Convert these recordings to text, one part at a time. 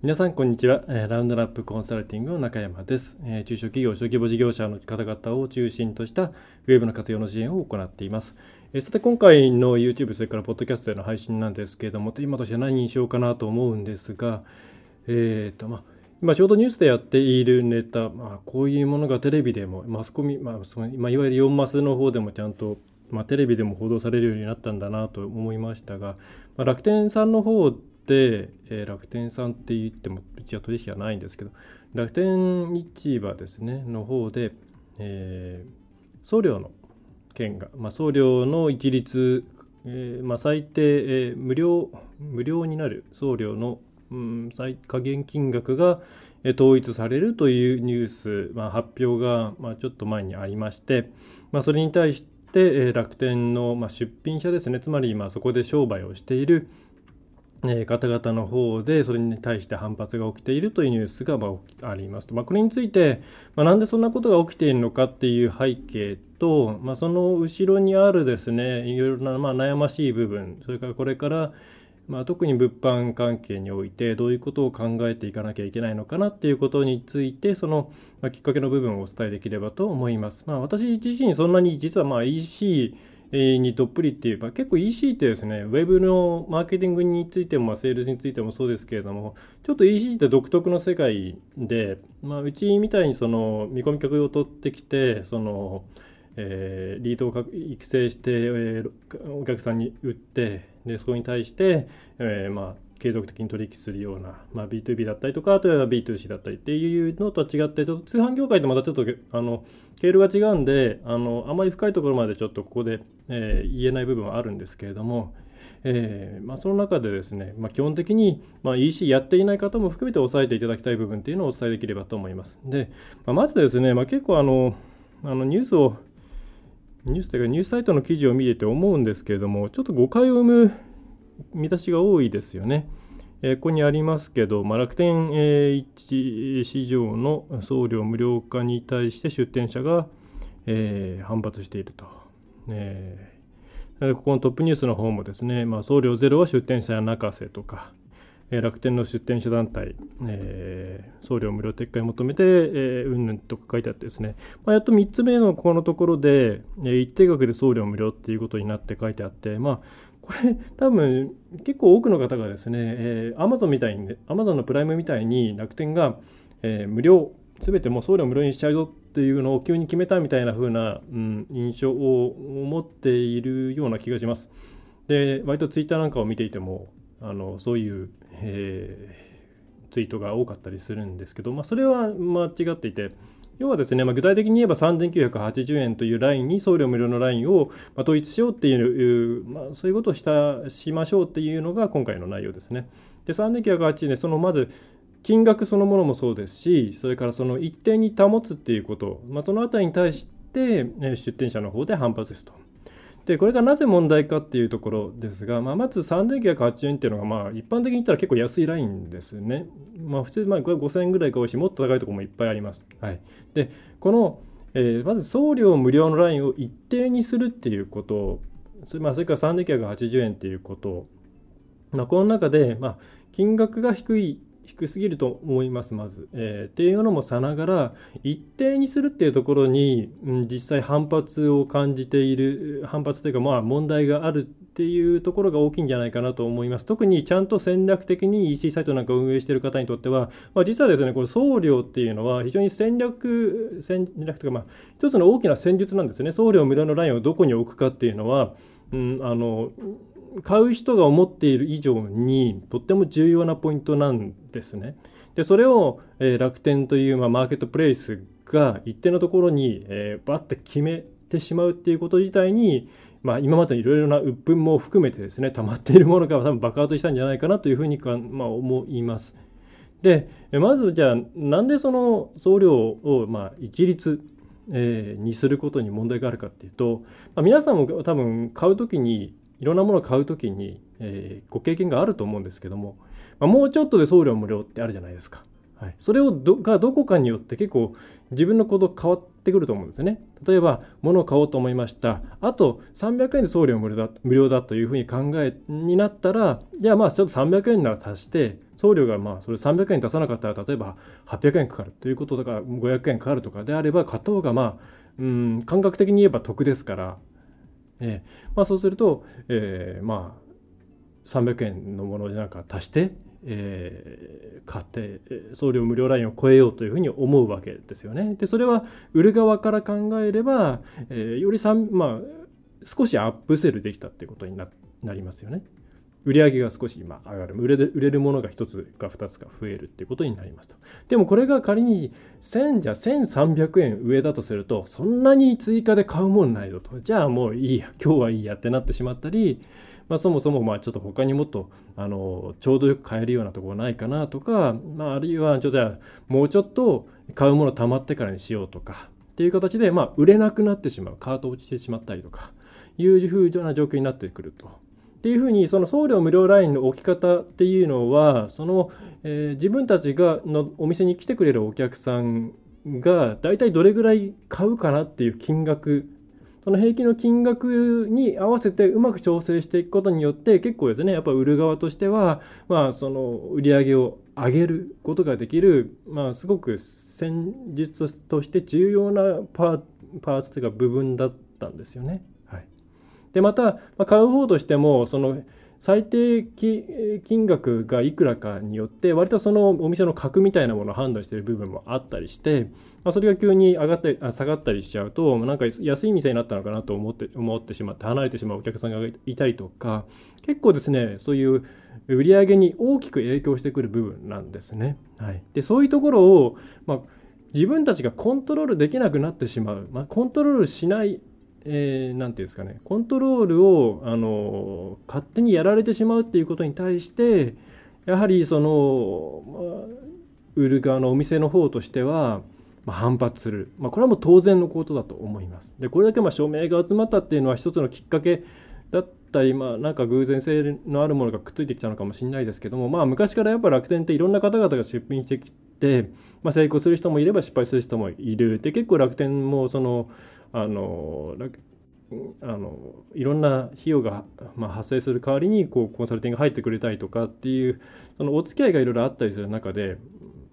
皆さん、こんにちは。ラウンドラップコンサルティングの中山です。中小企業、小規模事業者の方々を中心としたウェブの活用の支援を行っています。さて、今回の YouTube、それからポッドキャストでの配信なんですけれども、今として何にしようかなと思うんですが、えーとまあ、今ちょうどニュースでやっているネタ、まあ、こういうものがテレビでも、マスコミ、まあそのまあ、いわゆる4マスの方でもちゃんと、まあ、テレビでも報道されるようになったんだなと思いましたが、まあ、楽天さんの方、えー、楽天さんって言ってもうちは取引はないんですけど楽天市場ですねの方で、えー、送料の件が、まあ、送料の一律、えーまあ、最低、え、無料無料になる送料の、うん、最下限金額がえ統一されるというニュース、まあ、発表が、ま、ちょっと前にありまして、ま、それに対して、え楽天の、ま、出品者ですねつまり、ま、そこで商売をしている、え方々の方でそれに対して反発が起きているというニュースがまありますと、まあ、これについて、まあ、なんでそんなことが起きているのかっていう背景と、まあ、その後ろにあるですねいろいろなま悩ましい部分それからこれからまあ、特に物販関係においてどういうことを考えていかなきゃいけないのかなっていうことについてその、ま、きっかけの部分をお伝えできればと思います。ま、私自身そんなに実はま EC にどっぷりっていうか結構 EC ってですねウェブのマーケティングについてもセールスについてもそうですけれどもちょっと EC って独特の世界で、まあ、うちみたいにその見込み客を取ってきてその、えー、リードを育成して、えー、お客さんに売ってでそこに対して、えー、まあ継続的に取引するような、まあ、B2B だったりとか、あとは B2C だったりっていうのとは違って、ちょっと通販業界とまたちょっとあの経路が違うんであの、あまり深いところまでちょっとここで、えー、言えない部分はあるんですけれども、えーまあ、その中でですね、まあ、基本的に、まあ、EC やっていない方も含めて押さえていただきたい部分っていうのをお伝えできればと思います。で、まあ、まずですね、まあ、結構あのあのニュースをニュースというかニュースサイトの記事を見てて思うんですけれども、ちょっと誤解を生む見出しが多いですよね。えー、ここにありますけど、まあ、楽天、えー、市場の送料無料化に対して出店者が、えー、反発していると。えー、ここのトップニュースの方もですね、まあ、送料ゼロは出店者や泣かせとか、えー、楽天の出店者団体、えー、送料無料撤回求めて、えー、うんぬんとか書いてあってですね、まあ、やっと3つ目のここのところで、えー、一定額で送料無料っていうことになって書いてあって、まあ、これ多分結構多くの方がですね、えー、Amazon みたいに、Amazon のプライムみたいに楽天が、えー、無料、すべてもう送料無料にしちゃうぞっていうのを急に決めたみたいな風な、うん、印象を持っているような気がします。で、割とツイッターなんかを見ていても、あのそういう、えー、ツイートが多かったりするんですけど、まあ、それは間違っていて、要はですね、まあ、具体的に言えば3980円というラインに送料無料のラインを統一しようっていう、まあ、そういうことをしたしましょうっていうのが今回の内容ですね。で、3980円、そのまず金額そのものもそうですし、それからその一定に保つっていうこと、まあ、そのあたりに対して出店者の方で反発ですと。で、これがなぜ問題かっていうところですが、まあ、まず3980円っていうのが、まあ、一般的に言ったら結構安いラインですね。まあ、普通、まあ、これ5000円ぐらいか多いし、もっと高いところもいっぱいあります。はい。で、この、えー、まず送料無料のラインを一定にするっていうことそれ,、まあ、それから3980円っていうことまあ、この中で、まあ、金額が低い低すぎると思います、まず。えー、っていうのもさながら、一定にするっていうところに、うん、実際反発を感じている、反発というか、まあ問題があるっていうところが大きいんじゃないかなと思います。特にちゃんと戦略的に EC サイトなんかを運営している方にとっては、まあ、実はですね、この送料っていうのは非常に戦略、戦略というか、まあ、一つの大きな戦術なんですね。送料無駄のラインをどこに置くかっていうのは、うん、あの買う人が思っている以上にとっても重要なポイントなんですね。でそれを、えー、楽天という、まあ、マーケットプレイスが一定のところに、えー、バッて決めてしまうっていうこと自体に、まあ、今までいろいろな鬱憤も含めてですね溜まっているものが多分爆発したんじゃないかなというふうにか、まあ、思います。でまずじゃあなんでその送料をまあ一律、えー、にすることに問題があるかっていうと、まあ、皆さんも多分買う時にいろんなものを買う時に、えー、ご経験があると思うんですけども、まあ、もうちょっとで送料無料ってあるじゃないですか。はい、それをどがどこかによって結構自分の行動変わってくると思うんですよね。例えば、物を買おうと思いました。あと300円で送料無料だ無料だというふうに考えになったら、じゃあまあちょっと300円なら足して、送料がまあそれ300円出さなかったら、例えば800円かかるということだから500円かかるとかであれば、買った方がまあ、うん、感覚的に言えば得ですから、えーまあ、そうすると、えー、まあ300円のものでなんか足して、えー、買って送料無料ラインを超えようというふうに思うわけですよね。でそれは売る側から考えれば、えー、よりまあ、少しアップセルできたということになりますよね。売り上げが少し今上がる売れ売れるものが1つか2つか増えるっていうことになりますと。でもこれが仮に1000じゃ1300円上だとするとそんなに追加で買うもんないぞとじゃあもういいや今日はいいやってなってしまったりまあ、そもそもまあちょっと他にもっとあのちょうどよく買えるようなところないかなとか、まあ、あるいはちょっともうちょっと買うもの貯まってからにしようとかっていう形で、まあ、売れなくなってしまうカート落ちてしまったりとかいうふうな状況になってくると。っていうふうにその送料無料ラインの置き方っていうのはその、えー、自分たちがのお店に来てくれるお客さんが大体どれぐらい買うかなっていう金額その平均の金額に合わせてうまく調整していくことによって結構ですねやっぱ売る側としては、まあ、その売り上げを上げることができる、まあ、すごく戦術として重要なパーパーツというか部分だったんですよね。でまた、ま、買う方としてもその最低金額がいくらかによって割とそのお店の格みたいなものを判断している部分もあったりして、まあ、それが急に上がったり下がったりしちゃうとなんか安い店になったのかなと思って思ってしまって離れてしまうお客さんがいたりとか結構ですねそういう売り上げに大きく影響してくる部分なんですね。はい、でそういうところを、まあ、自分たちがコントロールできなくなってしまう、まあ、コントロールしないえー、て言うんですかね、コントロールを、あの勝手にやられてしまうっていうことに対して、やはりその、まあ、売る側のお店の方としては、まあ、反発する、まあ、これはもう当然のことだと思います。でこれだけまあ署名が集まったっていうのは一つのきっかけだったり、まあ、なんか偶然性のあるものがくっついてきたのかもしれないですけども、まあ、昔からやっぱ楽天っていろんな方々が出品してきて、まあ、成功する人もいれば失敗する人もいるで結構楽天もそのあのあのいろんな費用が、まあ、発生する代わりにこうコンサルティングが入ってくれたりとかっていうそのお付き合いがいろいろあったりする中で、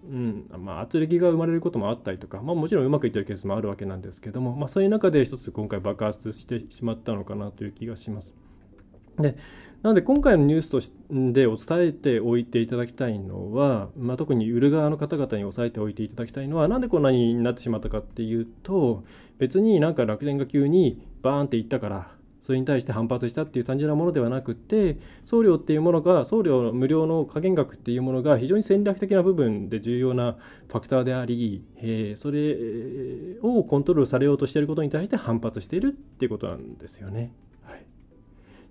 うんまあ、圧力が生まれることもあったりとか、まあ、もちろんうまくいってるケースもあるわけなんですけども、まあ、そういう中で一つ今回爆発してしまったのかなという気がします。でなので今回のニュースとしてお伝えておいていただきたいのは、まあ、特に売る側の方々に押さえておいていただきたいのはなんでこんなになってしまったかっていうと別になんか楽天が急にバーンっていったからそれに対して反発したっていう単純なものではなくて送料っていうものが送料無料の加減額っていうものが非常に戦略的な部分で重要なファクターであり、えー、それをコントロールされようとしていることに対して反発しているっていうことなんですよね。はい、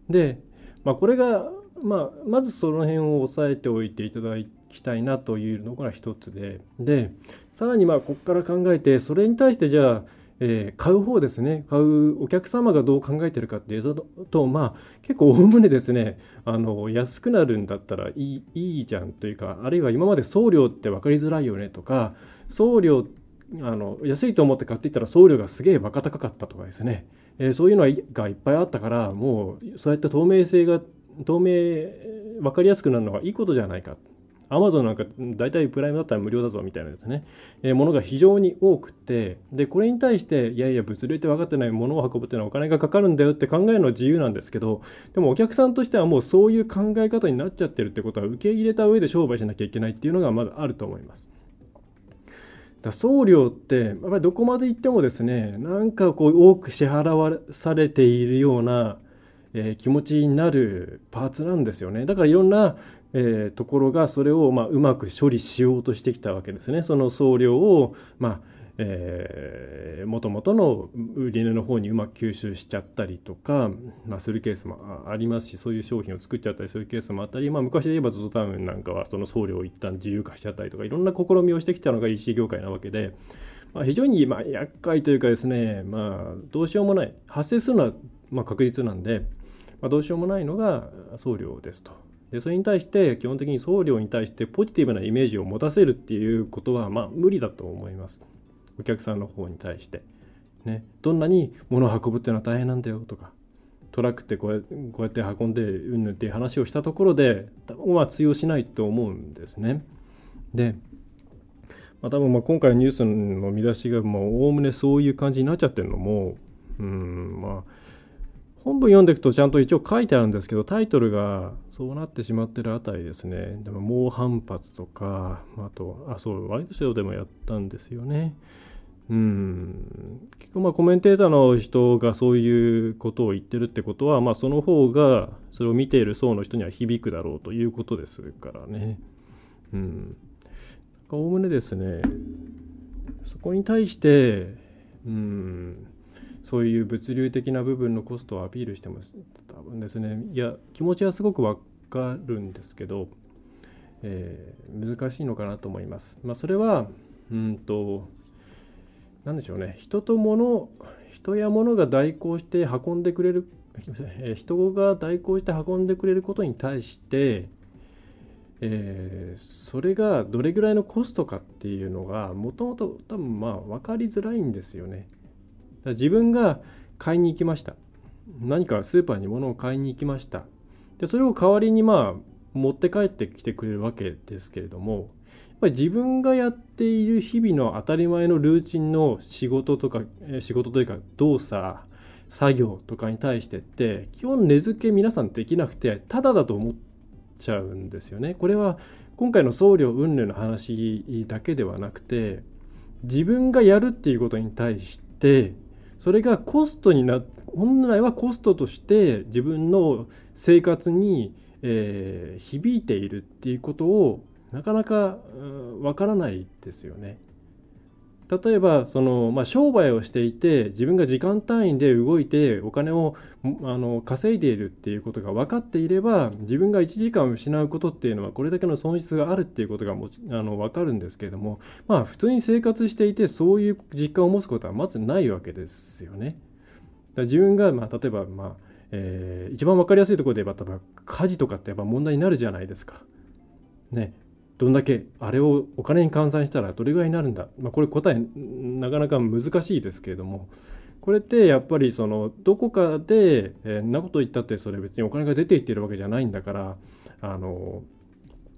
でまあ、これが、まあ、まずその辺を押さえておいていただきたいなというのが一つで。でさらにまあここから考えてそれに対してじゃあえー、買う方ですね。買うお客様がどう考えてるかっていうとまあ結構おおむねですねあの安くなるんだったらいいいいじゃんというかあるいは今まで送料って分かりづらいよねとか送料ってあの安いと思って買っていったら送料がすげえバカ高かったとかですね。えー、そういうのがいっぱいあったからもうそうやって透明性が透明分かりやすくなるのがいいことじゃないか。アマゾンなんか大体プライムだったら無料だぞみたいなですね、えー、ものが非常に多くてでこれに対していやいや物流って分かってないものを運ぶっていうのはお金がかかるんだよって考えるのは自由なんですけどでもお客さんとしてはもうそういう考え方になっちゃってるってことは受け入れた上で商売しなきゃいけないっていうのがまだあると思います。だ送料ってやっぱりどこまで行ってもですねなんかこう多く支払わされているような、えー、気持ちになるパーツなんですよね。だからいろんな、えー、ところがそれをまあうまく処理しようとしてきたわけですね。その送料をまあえー、元々の売り値の方にうまく吸収しちゃったりとか、まあ、するケースもありますしそういう商品を作っちゃったりするケースもあったり、まあ、昔で言えば ZOZO タウンなんかはその送料を一旦自由化しちゃったりとかいろんな試みをしてきたのが EC 業界なわけで、まあ、非常にまあ厄介というかですね、まあ、どうしようもない発生するのはまあ確実なんで、まあ、どうしようもないのが送料ですと。でそれに対して基本的に送料に対してポジティブなイメージを持たせるっていうことはまあ無理だと思います。お客さんの方に対して。ね、どんなに物を運ぶっていうのは大変なんだよとかトラックってこうやこうやって運んでうんぬんっていう話をしたところで多分は通用しないと思うんですね。で、まあ、多分まあ今回のニュースの見出しがおおむねそういう感じになっちゃってるのもうんまあ本文読んでいくとちゃんと一応書いてあるんですけどタイトルがそうなってしまってるあたりですねでも猛反発とかあとあそうワイドショーでもやったんですよねうん。結構まあコメンテーターの人がそういうことを言ってるってことはまあその方がそれを見ている層の人には響くだろうということですからね。うん。おおむねですね。そこに対してうん。そういう物流的な部分のコストをアピールしても多分ですね。いや気持ちはすごくわかるんですけど、えー、難しいのかなと思います。まあ、それはうんと何でしょうね。人と物人や物が代行して運んでくれる人が代行して運んでくれることに対して、えー、それがどれぐらいのコストかっていうのがもともと多分まあ分かりづらいんですよね。自分が買いに行きました。何かスーパーに物を買いに行きました。でそれを代わりにまあ持って帰ってきてくれるわけですけれどもぱり自分がやっている日々の当たり前のルーチンの仕事とか仕事というか動作作業とかに対してって基本根付け皆さんできなくてただだと思っちゃうんですよね。これは今回の送料云々の話だけではなくて自分がやるっていうことに対してそれがコストにな本来はコストとして自分の生活に、えー、響いているっていうことをなかなかわからないですよね。例えばその、まあ、商売をしていて自分が時間単位で動いてお金をあの稼いでいるっていうことが分かっていれば自分が1時間失うことっていうのはこれだけの損失があるっていうことがもあの分かるんですけれどもまあ普通に生活していてそういう実感を持つことはまずないわけですよね。だ自分が、まあ、例えば、まあえー、一番分かりやすいところで言えば例えば家事とかってやっぱ問題になるじゃないですか。ね、どんだけあれをお金に換算したらどれぐらいになるんだ、まあ、これ答えなかなか難しいですけれどもこれってやっぱりそのどこかで、えー、んなこと言ったってそれ別にお金が出ていってるわけじゃないんだからあの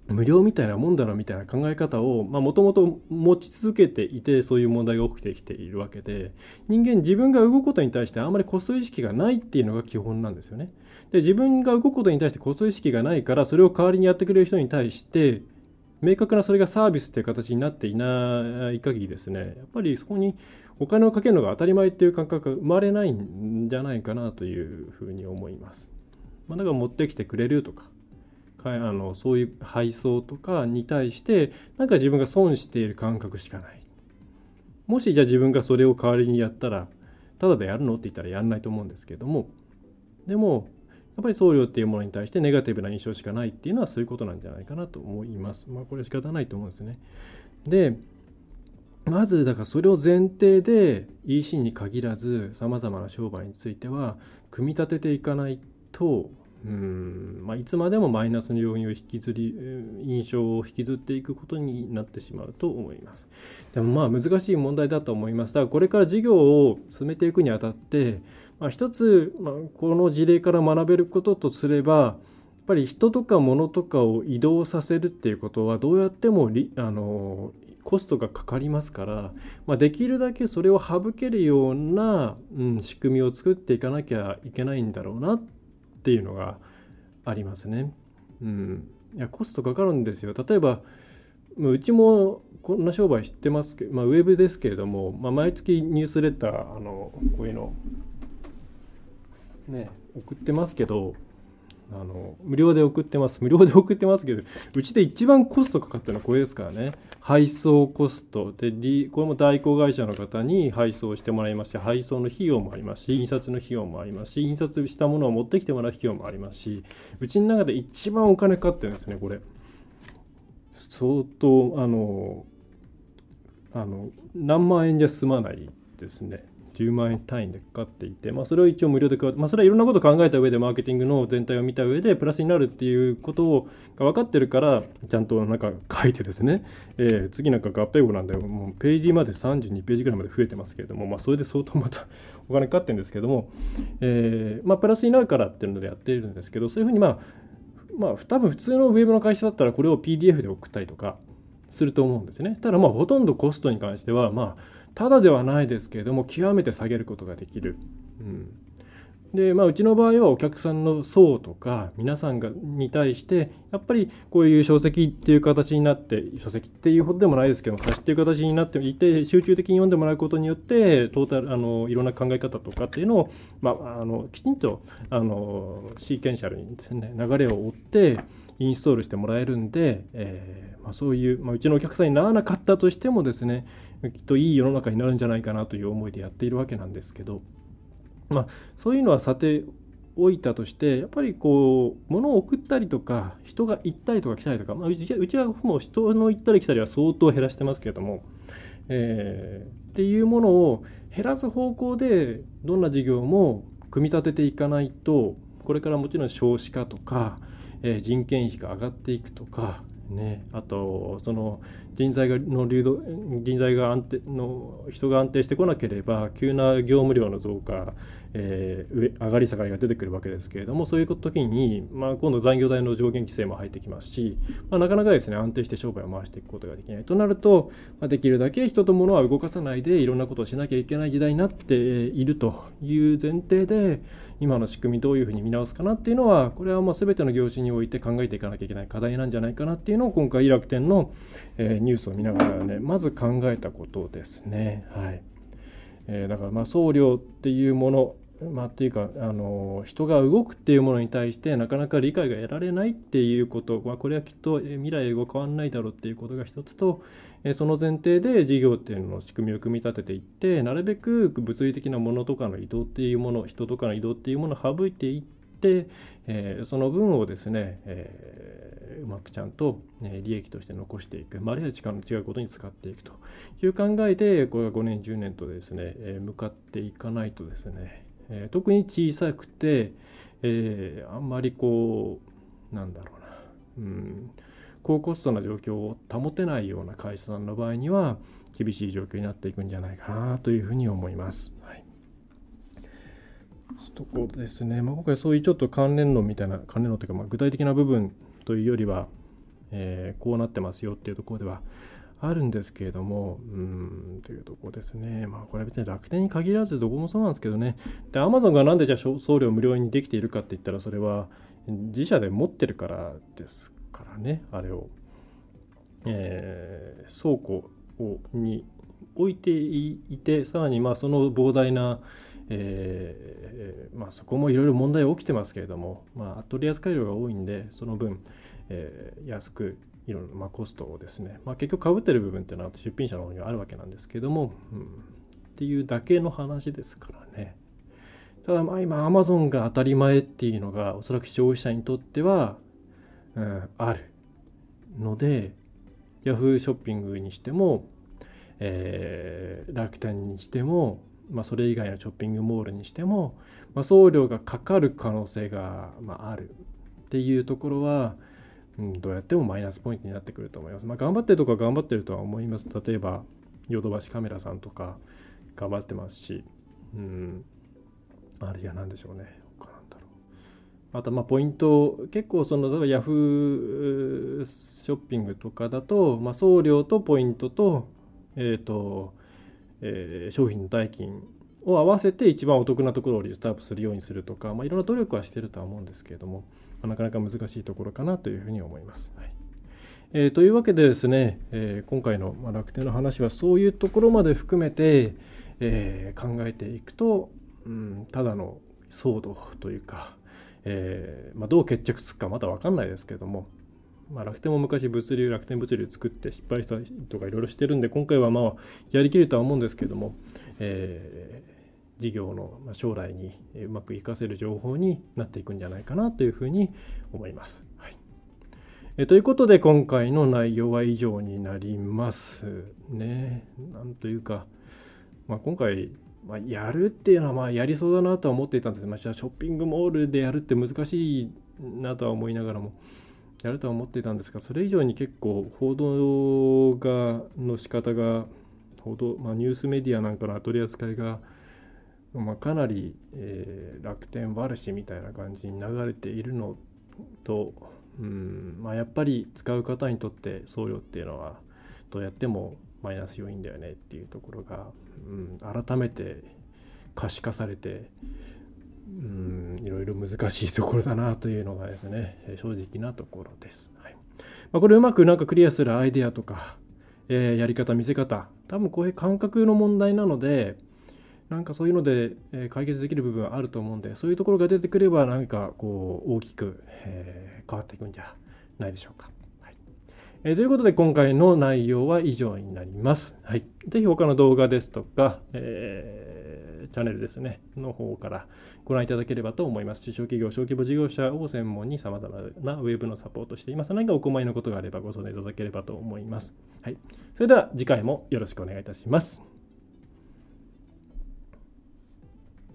無料みたいなもんだろみたいな考え方をもともと持ち続けていてそういう問題が起きてきているわけで人間自分が動くことに対してあんまりコスト意識がないっていうのが基本なんですよね。で自分が動くことに対してコスト意識がないからそれを代わりにやってくれる人に対して明確なそれがサービスという形になっていない限りですねやっぱりそこにお金をかけるのが当たり前っていう感覚が生まれないんじゃないかなというふうに思います。まあ、だから持ってきてくれるとかかあのそういう配送とかに対してなんか自分が損している感覚しかない。もしじゃあ自分がそれを代わりにやったらただでやるのって言ったらやんないと思うんですけどもでもやっぱり送料っていうものに対してネガティブな印象しかないっていうのはそういうことなんじゃないかなと思います。まあこれ仕方ないと思うんですね。で、まずだからそれを前提で EC に限らずさまざまな商売については組み立てていかないとうんまあ、いつまでもマイナスの要因を引きずり印象を引きずっていくことになってしまうと思います。でもまあ難しい問題だと思います。だからこれから事業を進めていくにあたってまあ、一つ、まあ、この事例から学べることとすればやっぱり人とか物とかを移動させるっていうことはどうやってもあのコストがかかりますから、まあ、できるだけそれを省けるような、うん、仕組みを作っていかなきゃいけないんだろうなっていうのがありますね。うん、いやコストかかるんですよ。例えばうちもこんな商売知ってますけど、まあ、ウェブですけれども、まあ、毎月ニュースレターあのこういうのね送ってますけどあの無料で送ってます。無料で送ってますけどうちで一番コストかかってるのはこれですからね。配送コスト。で、D、これも代行会社の方に配送してもらいますし配送の費用もありますし印刷の費用もありますし印刷したものを持ってきてもらう費用もありますしうちの中で一番お金かかってるんですねこれ。相当あのあの何万円じゃ済まないですね。10万円単位でかっていて、まあ、それを一応無料で配って、まあ、それはいろんなことを考えた上でマーケティングの全体を見た上でプラスになるっていうことをが分かってるからちゃんとなんか書いてですね、えー、次なんか合併後なんでもうページまで32ページぐらいまで増えてますけれども、まあ、それで相当また お金かかってるんですけども、えーまあ、プラスになるからっていうのでやってるんですけどそういうふうにまあまあ、多分普通のウェブの会社だったらこれを PDF で送ったりとかすると思うんですね。ただまあほとんどコストに関してはまあただではないですけれども極めて下げることができる。うんでまあ、うちの場合はお客さんの層とか皆さんがに対してやっぱりこういう書籍っていう形になって書籍っていうほどでもないですけども冊子っていう形になっていて集中的に読んでもらうことによってトータルあのいろんな考え方とかっていうのを、まあ、あのきちんとあのシーケンシャルにですね流れを追ってインストールしてもらえるんで、えーまあ、そういう、まあ、うちのお客さんにならなかったとしてもですねきっといい世の中になるんじゃないかなという思いでやっているわけなんですけど、まあ、そういうのはさておいたとしてやっぱりこう物を送ったりとか人が行ったりとか来たりとか、まあ、うちはもう人の行ったり来たりは相当減らしてますけれども、えー、っていうものを減らす方向でどんな事業も組み立てていかないとこれからもちろん少子化とかえ人件費が上がっていくとか、ね、あとその人材がの流動人材が安定の人が安定してこなければ急な業務量の増加、えー、上上がり下がりが出てくるわけですけれどもそういう時に、まあ、今度残業代の上限規制も入ってきますし、まあ、なかなかですね安定して商売を回していくことができないとなると、まあ、できるだけ人と物は動かさないでいろんなことをしなきゃいけない時代になっているという前提で今の仕組みどういうふうに見直すかなっていうのはこれはもう全ての業種において考えていかなきゃいけない課題なんじゃないかなっていうのを今回楽天の、えニュースを見ながらねまず考えたことですね。はいえー、だからまあ送料っていうものまあ、っていうかあの人が動くっていうものに対してなかなか理解が得られないっていうこと、まあ、これはきっと未来語変わらないだろうっていうことが一つとその前提で事業っていうのの仕組みを組み立てていってなるべく物理的なものとかの移動っていうもの人とかの移動っていうものを省いていって、えー、その分をですね、えー、うまくちゃんと、ね、利益として残していく、まあ、あるいは力の違うことに使っていくという考えでこれが5年10年とですね、え、向かっていかないとですね、えー、特に小さくて、えー、あんまりこうなんだろうな、うん、高コストな状況を保てないような会社さんの場合には厳しい状況になっていくんじゃないかなというふうに思います。はい。とこですね、まあ、今回そういうちょっと関連論みたいな関連論というか、まあ、具体的な部分というよりは、えー、こうなってますよっていうところではあるんですけれども、うん、というとこですね。まあ、これは別に楽天に限らずどこもそうなんですけどね。で、アマゾンがなんでじゃあ送料無料にできているかって言ったら、それは自社で持ってるからですからね、あれを。えー、倉庫をに置いていて、さらにまあその膨大な、えーまあ、そこもいろいろ問題起きてますけれども、まあ、取り扱い量が多いんで、その分、えー、安くいろんな、ま、コストをですね、まあ、結局かぶってる部分っていうのは出品者の方にはあるわけなんですけども、うん、っていうだけの話ですからね。ただまあ今アマゾンが当たり前っていうのがおそらく消費者にとっては、うん、あるので Yahoo ショッピングにしても、えー、楽天にしても、まあ、それ以外のショッピングモールにしても、まあ、送料がかかる可能性が、まあ、あるっていうところは、うん、どうやってもマイナスポイントになってくると思います。まあ、頑張ってるとか頑張ってるとは思います。例えば、ヨドバシカメラさんとか頑張ってますし、うん、あるいは何でしょうね。あとまあポイント結構その例えばヤフーショッピングとかだと、まあ、送料とポイントと,、えーとえー、商品の代金を合わせて一番お得なところをリストアップするようにするとか、まあ、いろんな努力はしてるとは思うんですけれども、なかなか難しいところかなというふうに思います。はいえー、というわけでですね、えー、今回の楽天の話はそういうところまで含めて、えー、考えていくと、うん、ただの騒動というか、え、まあ、どう決着つくかまだ分かんないですけども、まあ、楽天も昔物流楽天物流作って失敗したとかいろいろしてるんで今回はまあやりきるとは思うんですけども、え、事業の将来にうまく活かせる情報になっていくんじゃないかなというふうに思います。はいえということで今回の内容は以上になりますね。なんというか、まあ、今回まあ、やるっていうのはまあやりそうだなとは思っていたんですがまあ、ショッピングモールでやるって難しいなとは思いながらもやるとは思っていたんですがそれ以上に結構報道がの仕方が報道、まあ、ニュースメディアなんかの取り扱いが、まあ、かなり、えー、楽天悪しみたいな感じに流れているのと、うんまあ、やっぱり使う方にとって送料っていうのはどうやってもマイナス要因だよねっていうところが、うん、改めて可視化されて、うん、いろいろ難しいところだなというのがですね正直なところです。はいまあ、これうまくなんかクリアするアイデアとか、えー、やり方見せ方多分こういう感覚の問題なのでなんかそういうので、え解決できる部分はあると思うんでそういうところが出てくれば何かこう大きく、え、変わっていくんじゃないでしょうか。え、ということで今回の内容は以上になります。はい。ぜひ他の動画ですとか、えー、チャンネルですね、の方からご覧いただければと思います。中小企業、小規模事業者を専門に様々なウェブのサポートしています。何かお困りのことがあればご相談いただければと思います。はい。それでは次回もよろしくお願いいたします。